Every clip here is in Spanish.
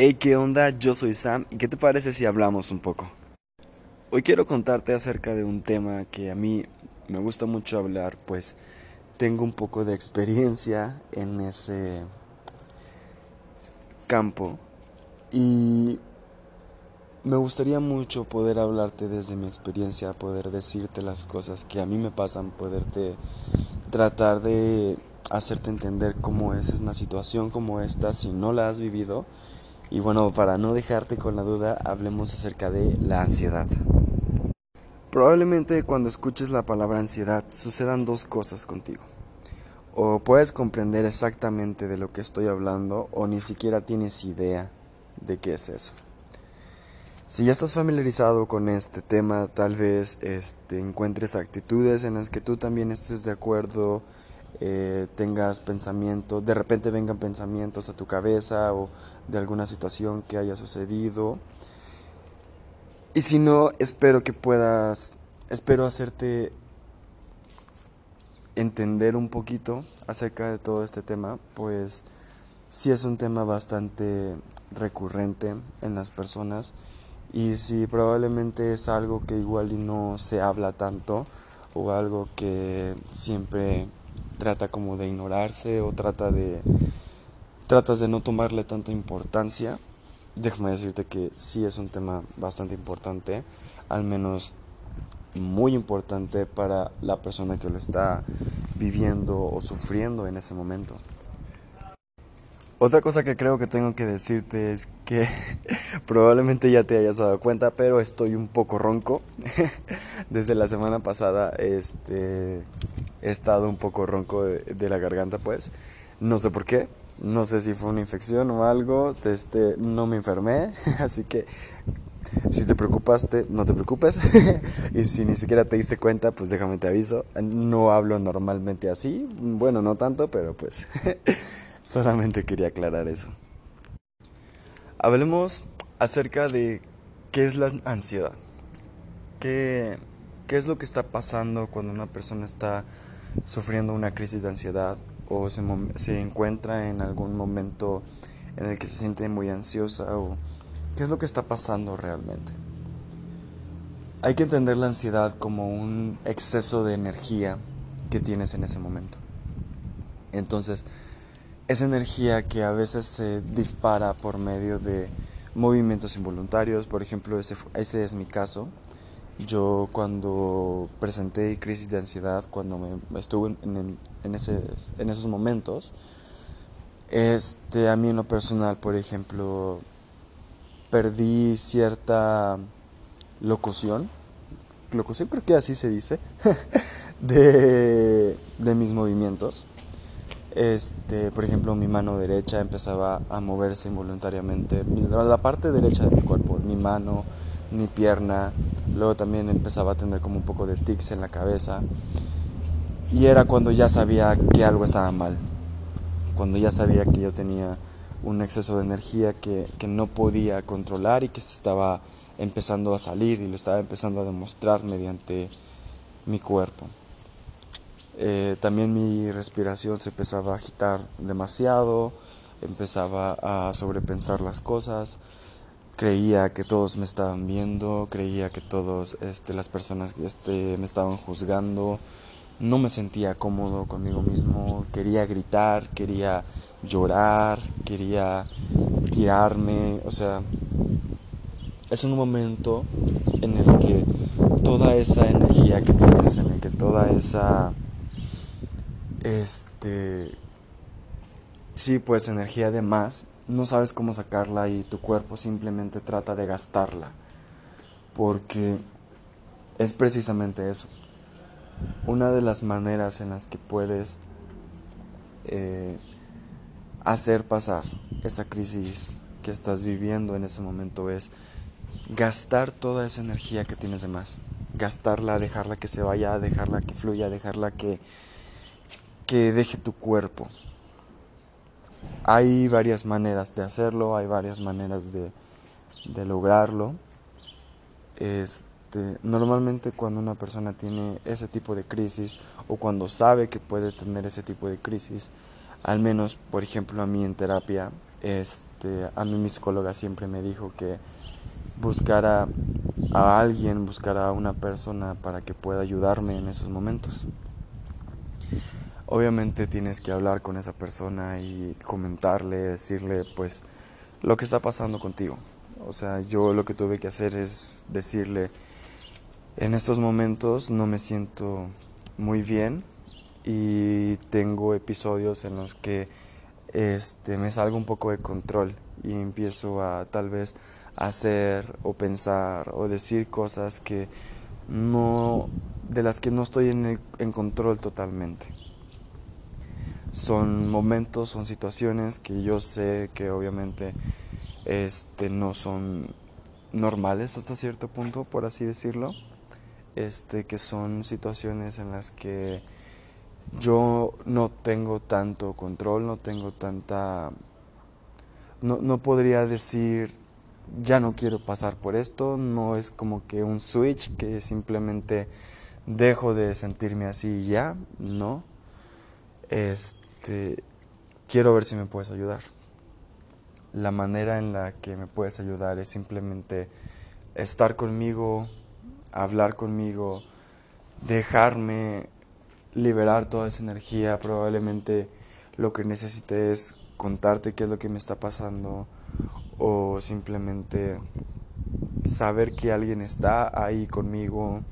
Hey, ¿qué onda? Yo soy Sam y ¿qué te parece si hablamos un poco? Hoy quiero contarte acerca de un tema que a mí me gusta mucho hablar, pues tengo un poco de experiencia en ese campo y me gustaría mucho poder hablarte desde mi experiencia, poder decirte las cosas que a mí me pasan, poderte tratar de hacerte entender cómo es una situación como esta si no la has vivido. Y bueno, para no dejarte con la duda, hablemos acerca de la ansiedad. Probablemente cuando escuches la palabra ansiedad sucedan dos cosas contigo. O puedes comprender exactamente de lo que estoy hablando o ni siquiera tienes idea de qué es eso. Si ya estás familiarizado con este tema, tal vez este, encuentres actitudes en las que tú también estés de acuerdo, eh, tengas pensamientos, de repente vengan pensamientos a tu cabeza o de alguna situación que haya sucedido. Y si no, espero que puedas, espero hacerte entender un poquito acerca de todo este tema, pues sí es un tema bastante recurrente en las personas y si probablemente es algo que igual y no se habla tanto o algo que siempre trata como de ignorarse o trata de tratas de no tomarle tanta importancia. Déjame decirte que sí es un tema bastante importante al menos muy importante para la persona que lo está viviendo o sufriendo en ese momento otra cosa que creo que tengo que decirte es que probablemente ya te hayas dado cuenta, pero estoy un poco ronco. Desde la semana pasada este, he estado un poco ronco de, la garganta, pues. No sé por qué, no sé si fue una infección o algo. Este, no me enfermé, así que si te preocupaste, no te preocupes. y si ni siquiera te diste cuenta, pues déjame te aviso. No hablo normalmente así. Bueno, no tanto, pero pues Solamente quería aclarar eso. Hablemos acerca de qué es la ansiedad. ¿Qué, qué es lo que está pasando cuando una persona está sufriendo una crisis de ansiedad o se, se encuentra en algún momento en el que se siente muy ansiosa o qué es lo que está pasando realmente. Hay que entender la ansiedad como un exceso de energía que tienes en ese momento. Entonces, esa energía que a veces se dispara por medio de movimientos involuntarios, por ejemplo, ese, ese es mi caso. Yo cuando presenté crisis de ansiedad, cuando me, estuve en, en, ese, en esos momentos, este, a mí en lo personal, por ejemplo, perdí cierta locución, locución creo que así se dice, de, de mis movimientos este, por ejemplo, mi mano derecha empezaba a moverse involuntariamente, la parte derecha de mi cuerpo, mi mano, mi pierna, luego también empezaba a tener como un poco de tics en la cabeza y era cuando ya sabía que algo estaba mal, cuando ya sabía que yo tenía un exceso de energía que, que no podía controlar y que se estaba empezando a salir y lo estaba empezando a demostrar mediante mi cuerpo. Eh, también mi respiración se empezaba a agitar demasiado, empezaba a sobrepensar las cosas, creía que todos me estaban viendo, creía que todas este, las personas este, me estaban juzgando, no me sentía cómodo conmigo mismo, quería gritar, quería llorar, quería tirarme, o sea, es un momento en el que toda esa energía que tienes, en el que toda esa este, sí, pues energía de más, no sabes cómo sacarla y tu cuerpo simplemente trata de gastarla. Porque es precisamente eso. Una de las maneras en las que puedes eh, hacer pasar esa crisis que estás viviendo en ese momento es gastar toda esa energía que tienes de más. Gastarla, dejarla que se vaya, dejarla que fluya, dejarla que que deje tu cuerpo. Hay varias maneras de hacerlo, hay varias maneras de, de lograrlo. Este, normalmente cuando una persona tiene ese tipo de crisis o cuando sabe que puede tener ese tipo de crisis, al menos por ejemplo a mí en terapia, este, a mí mi psicóloga siempre me dijo que buscara a alguien, buscara a una persona para que pueda ayudarme en esos momentos. Obviamente tienes que hablar con esa persona y comentarle, decirle pues lo que está pasando contigo. O sea, yo lo que tuve que hacer es decirle, en estos momentos no me siento muy bien y tengo episodios en los que este, me salgo un poco de control y empiezo a tal vez hacer o pensar o decir cosas que no de las que no estoy en, en control totalmente. Son momentos, son situaciones que yo sé que obviamente este no son normales hasta cierto punto, por así decirlo. Este que son situaciones en las que yo no tengo tanto control, no tengo tanta... No, no podría decir, ya no quiero pasar por esto, no es como que un switch que simplemente dejo de sentirme así y ya, no. Este, quiero ver si me puedes ayudar. La manera en la que me puedes ayudar es simplemente estar conmigo, hablar conmigo, dejarme liberar toda esa energía, probablemente lo que necesite es contarte qué es lo que me está pasando o simplemente saber que alguien está ahí conmigo,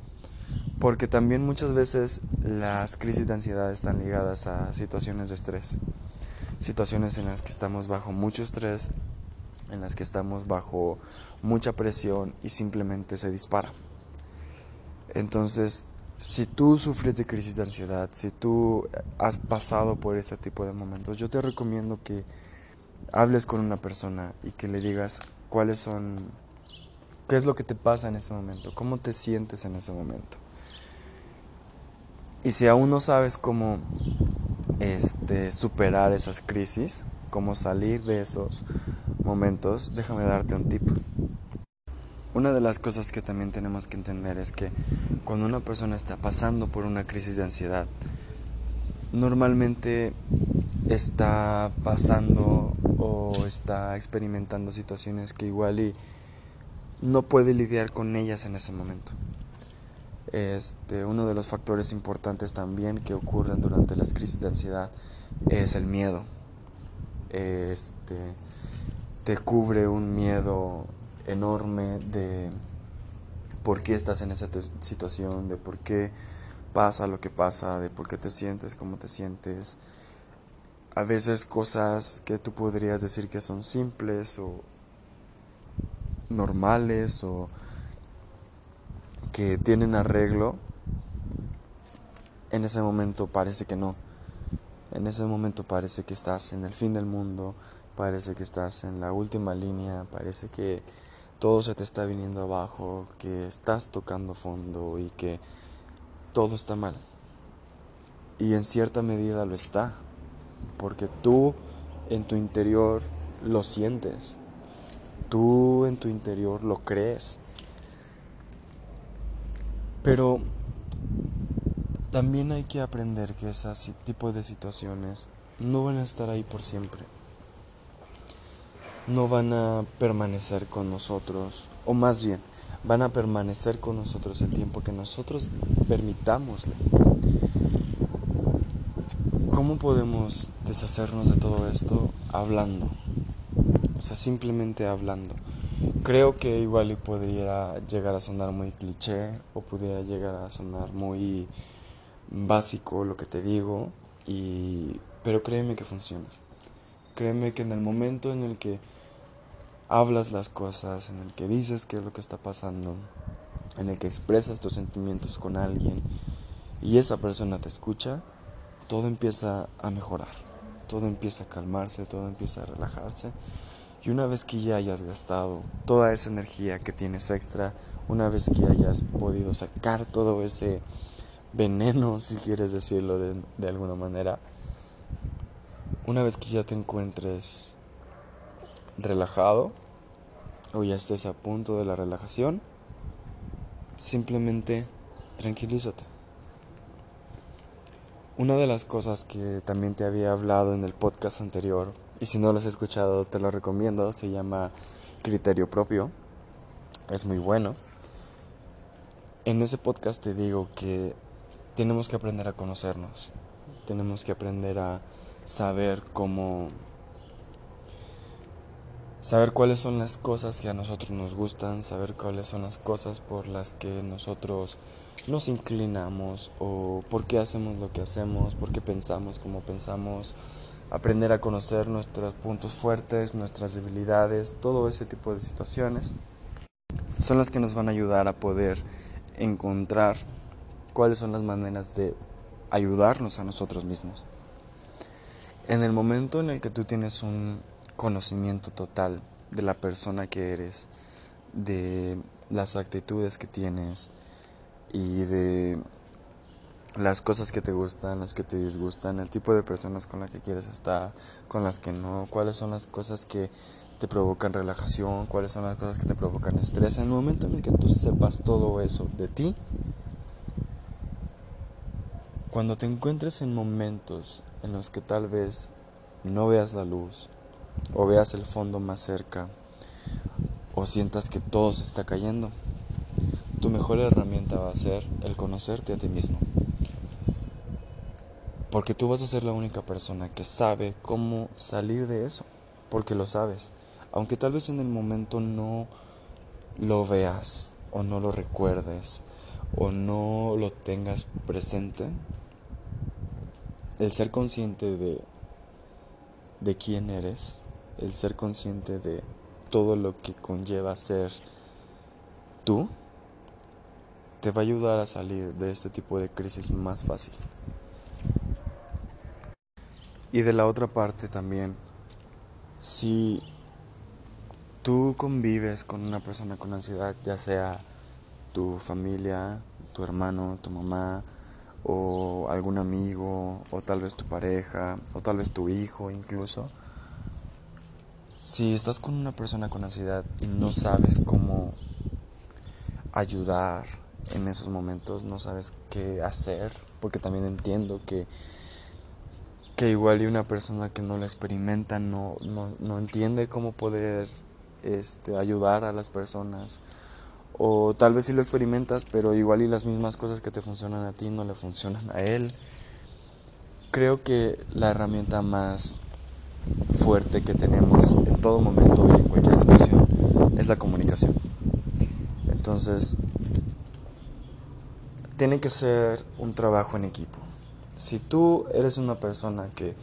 porque también muchas veces las crisis de ansiedad están ligadas a situaciones de estrés, situaciones en las que estamos bajo mucho estrés, en las que estamos bajo mucha presión y simplemente se dispara. Entonces, si tú sufres de crisis de ansiedad, si tú has pasado por ese tipo de momentos, yo te recomiendo que hables con una persona y que le digas cuáles son, qué es lo que te pasa en ese momento, cómo te sientes en ese momento. Y si aún no sabes cómo este, superar esas crisis, cómo salir de esos momentos, déjame darte un tip. Una de las cosas que también tenemos que entender es que cuando una persona está pasando por una crisis de ansiedad, normalmente está pasando o está experimentando situaciones que igual y no puede lidiar con ellas en ese momento. Este, uno de los factores importantes también que ocurren durante las crisis de ansiedad es el miedo. Este, te cubre un miedo enorme de por qué estás en esa situación, de por qué pasa lo que pasa, de por qué te sientes como te sientes. A veces cosas que tú podrías decir que son simples o normales o que tienen arreglo, en ese momento parece que no. En ese momento parece que estás en el fin del mundo, parece que estás en la última línea, parece que todo se te está viniendo abajo, que estás tocando fondo y que todo está mal. Y en cierta medida lo está, porque tú en tu interior lo sientes, tú en tu interior lo crees. Pero también hay que aprender que ese tipo de situaciones no van a estar ahí por siempre no van a permanecer con nosotros, o más bien, van a permanecer con nosotros el tiempo que nosotros permitámosle. ¿Cómo podemos deshacernos de todo esto? Hablando. O sea, simplemente hablando. Creo que igual y podría llegar a sonar muy cliché o pudiera llegar a sonar muy básico lo que te digo, y pero créeme que funciona. Créeme que en el momento en el que hablas las cosas, en el que dices qué es lo que está pasando, en el que expresas tus sentimientos con alguien y esa persona te escucha, todo empieza a mejorar, todo empieza a calmarse, todo empieza a relajarse. Y una vez que ya hayas gastado toda esa energía que tienes extra, una vez que hayas podido sacar todo ese veneno, si quieres decirlo de, de alguna manera, una vez que ya te encuentres relajado o ya estés a punto de la relajación, simplemente tranquilízate. Una de las cosas que también te había hablado en el podcast anterior y si no lo has escuchado te lo recomiendo, se llama Criterio Propio, es muy bueno. En ese podcast te digo que tenemos que aprender a conocernos, tenemos que aprender a saber cómo saber cuáles son las cosas que a nosotros nos gustan, saber cuáles son las cosas por las que nosotros nos inclinamos o por qué hacemos lo que hacemos, por qué pensamos como pensamos, aprender a conocer nuestros puntos fuertes, nuestras debilidades, todo ese tipo de situaciones son las que nos van a ayudar a poder encontrar cuáles son las maneras de ayudarnos a nosotros mismos. En el momento en el que tú tienes un conocimiento total de la persona que eres, de las actitudes que tienes y de las cosas que te gustan, las que te disgustan, el tipo de personas con las que quieres estar, con las que no, cuáles son las cosas que te provocan relajación, cuáles son las cosas que te provocan estrés. En el momento en el que tú sepas todo eso de ti, cuando te encuentres en momentos en los que tal vez no veas la luz, o veas el fondo más cerca o sientas que todo se está cayendo, tu mejor herramienta va a ser el conocerte a ti mismo. Porque tú vas a ser la única persona que sabe cómo salir de eso, porque lo sabes. Aunque tal vez en el momento no lo veas o no lo recuerdes o no lo tengas presente, el ser consciente de, de quién eres el ser consciente de todo lo que conlleva ser tú, te va a ayudar a salir de este tipo de crisis más fácil. Y de la otra parte también, si tú convives con una persona con ansiedad, ya sea tu familia, tu hermano, tu mamá, o algún amigo, o tal vez tu pareja, o tal vez tu hijo incluso, si estás con una persona con ansiedad y no sabes cómo ayudar en esos momentos, no sabes qué hacer, porque también entiendo que, que igual y una persona que no lo experimenta no, no, no entiende cómo poder este, ayudar a las personas. O tal vez si lo experimentas, pero igual y las mismas cosas que te funcionan a ti no le funcionan a él. Creo que la herramienta más fuerte que tenemos en todo momento y en cualquier situación es la comunicación. Entonces, tiene que ser un trabajo en equipo. Si tú eres una persona que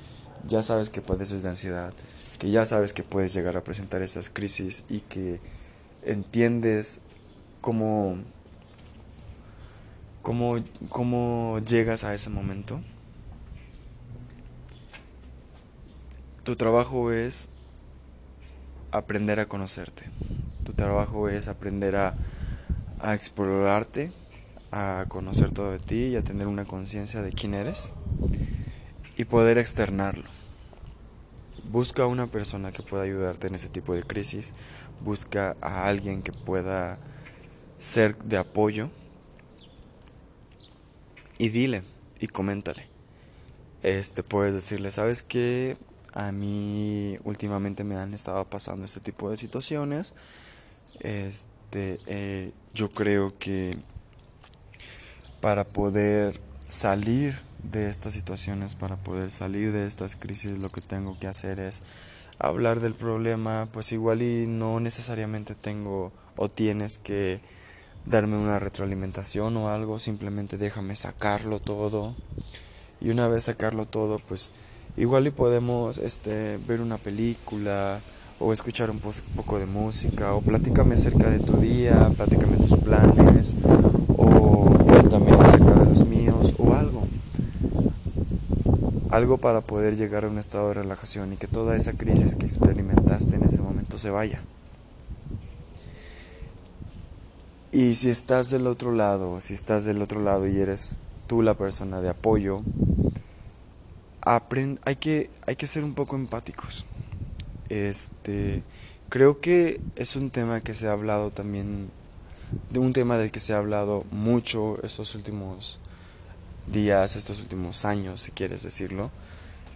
ya sabes que padeces de ansiedad, que ya sabes que puedes llegar a presentar esas crisis y que entiendes cómo, cómo, cómo llegas a ese momento, Tu trabajo es aprender a conocerte. Tu trabajo es aprender a, a explorarte, a conocer todo de ti y a tener una conciencia de quién eres y poder externarlo. Busca una persona que pueda ayudarte en ese tipo de crisis. Busca a alguien que pueda ser de apoyo. Y dile y coméntale. Este puedes decirle, ¿sabes qué? A mí últimamente me han estado pasando este tipo de situaciones. Este, eh, yo creo que para poder salir de estas situaciones, para poder salir de estas crisis, lo que tengo que hacer es hablar del problema, pues igual y no necesariamente tengo o tienes que darme una retroalimentación o algo, simplemente déjame sacarlo todo. Y una vez sacarlo todo, pues Igual y podemos este, ver una película o escuchar un poco de música o platícame acerca de tu día, platícame tus planes o cuéntame acerca de los míos o algo. Algo para poder llegar a un estado de relajación y que toda esa crisis que experimentaste en ese momento se vaya. Y si estás del otro lado, si estás del otro lado y eres tú la persona de apoyo, hay, que, hay que ser un poco empáticos. Este, creo que es un tema que se ha hablado también, de un tema del que se ha hablado mucho estos últimos días, estos últimos años, si quieres decirlo.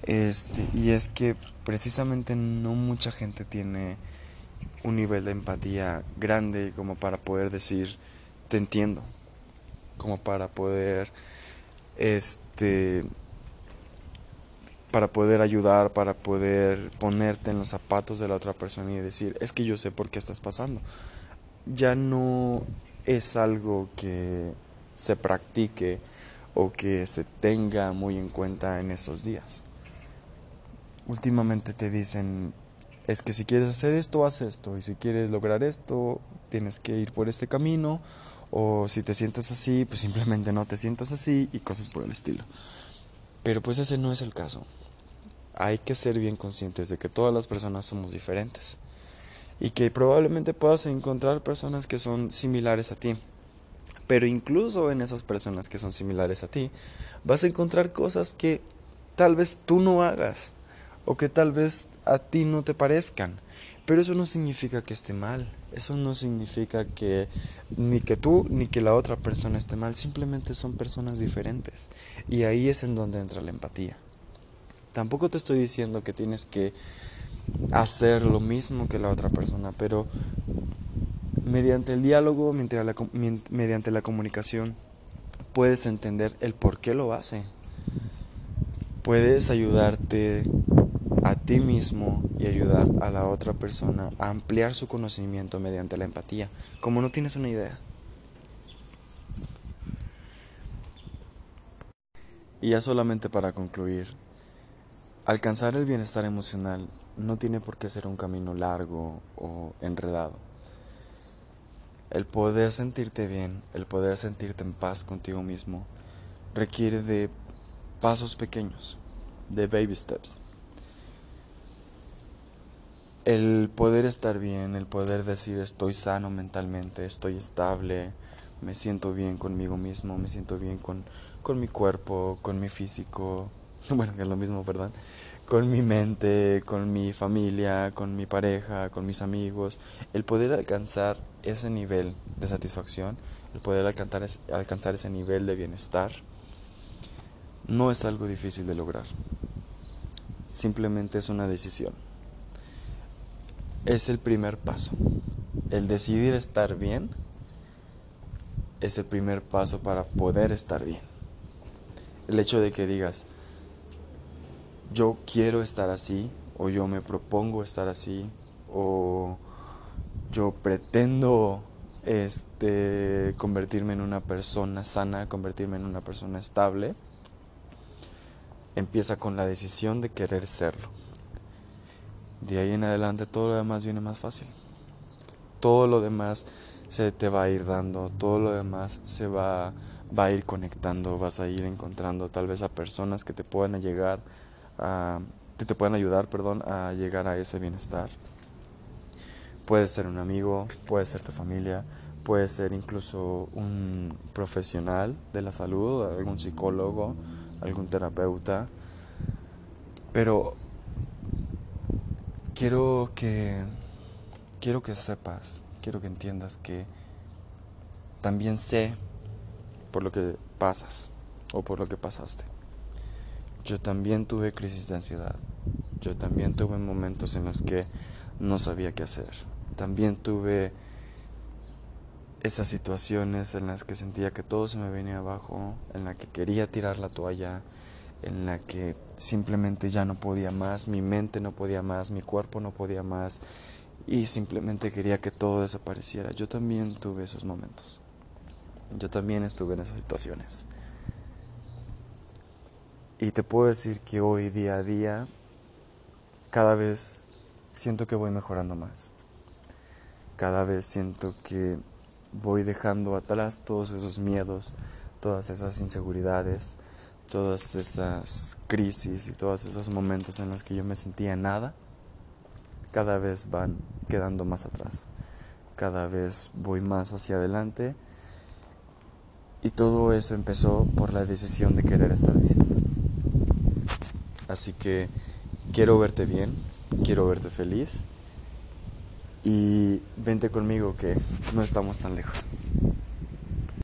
Este, y es que precisamente no mucha gente tiene un nivel de empatía grande como para poder decir te entiendo, como para poder este para poder ayudar, para poder ponerte en los zapatos de la otra persona y decir, es que yo sé por qué estás pasando. Ya no es algo que se practique o que se tenga muy en cuenta en estos días. Últimamente te dicen, es que si quieres hacer esto, haz esto, y si quieres lograr esto, tienes que ir por este camino, o si te sientes así, pues simplemente no te sientas así y cosas por el estilo. Pero pues ese no es el caso. Hay que ser bien conscientes de que todas las personas somos diferentes y que probablemente puedas encontrar personas que son similares a ti. Pero incluso en esas personas que son similares a ti, vas a encontrar cosas que tal vez tú no hagas o que tal vez a ti no te parezcan. Pero eso no significa que esté mal. Eso no significa que ni que tú ni que la otra persona esté mal. Simplemente son personas diferentes. Y ahí es en donde entra la empatía. Tampoco te estoy diciendo que tienes que hacer lo mismo que la otra persona, pero mediante el diálogo, mediante la comunicación, puedes entender el por qué lo hace. Puedes ayudarte a ti mismo y ayudar a la otra persona a ampliar su conocimiento mediante la empatía, como no tienes una idea. Y ya solamente para concluir, alcanzar el bienestar emocional no tiene por qué ser un camino largo o enredado. El poder sentirte bien, el poder sentirte en paz contigo mismo, requiere de pasos pequeños, de baby steps. El poder estar bien, el poder decir estoy sano mentalmente, estoy estable, me siento bien conmigo mismo, me siento bien con, con mi cuerpo, con mi físico, bueno, que es lo mismo, ¿verdad? Con mi mente, con mi familia, con mi pareja, con mis amigos, el poder alcanzar ese nivel de satisfacción, el poder alcanzar, ese nivel de bienestar, no es algo difícil de lograr. Simplemente es una decisión. Es el primer paso. El decidir estar bien es el primer paso para poder estar bien. El hecho de que digas, yo quiero estar así, o yo me propongo estar así, o yo pretendo este convertirme en una persona sana, convertirme en una persona estable, empieza con la decisión de querer serlo. De ahí en adelante todo lo demás viene más fácil. Todo lo demás se te va a ir dando, todo lo demás se va, va a ir conectando, vas a ir encontrando tal vez a personas que te puedan llegar que te puedan ayudar, perdón, a llegar a ese bienestar. Puede ser un amigo, puede ser tu familia, puede ser incluso un profesional de la salud, algún psicólogo, algún terapeuta. Pero quiero que quiero que sepas, quiero que entiendas que también sé por lo que pasas o por lo que pasaste. Yo también tuve crisis de ansiedad. Yo también tuve momentos en los que no sabía qué hacer. También tuve esas situaciones en las que sentía que todo se me venía abajo, en la que quería tirar la toalla, en la que simplemente ya no podía más, mi mente no podía más, mi cuerpo no podía más y simplemente quería que todo desapareciera. Yo también tuve esos momentos. Yo también estuve en esas situaciones. Y te puedo decir que hoy día a día cada vez siento que voy mejorando más. Cada vez siento que voy dejando atrás todos esos miedos, todas esas inseguridades, todas esas crisis y todos esos momentos en los que yo me sentía nada, cada vez van quedando más atrás. Cada vez voy más hacia adelante y todo eso empezó por la decisión de querer estar bien. Así que quiero verte bien, quiero verte feliz y vente conmigo que no estamos tan lejos.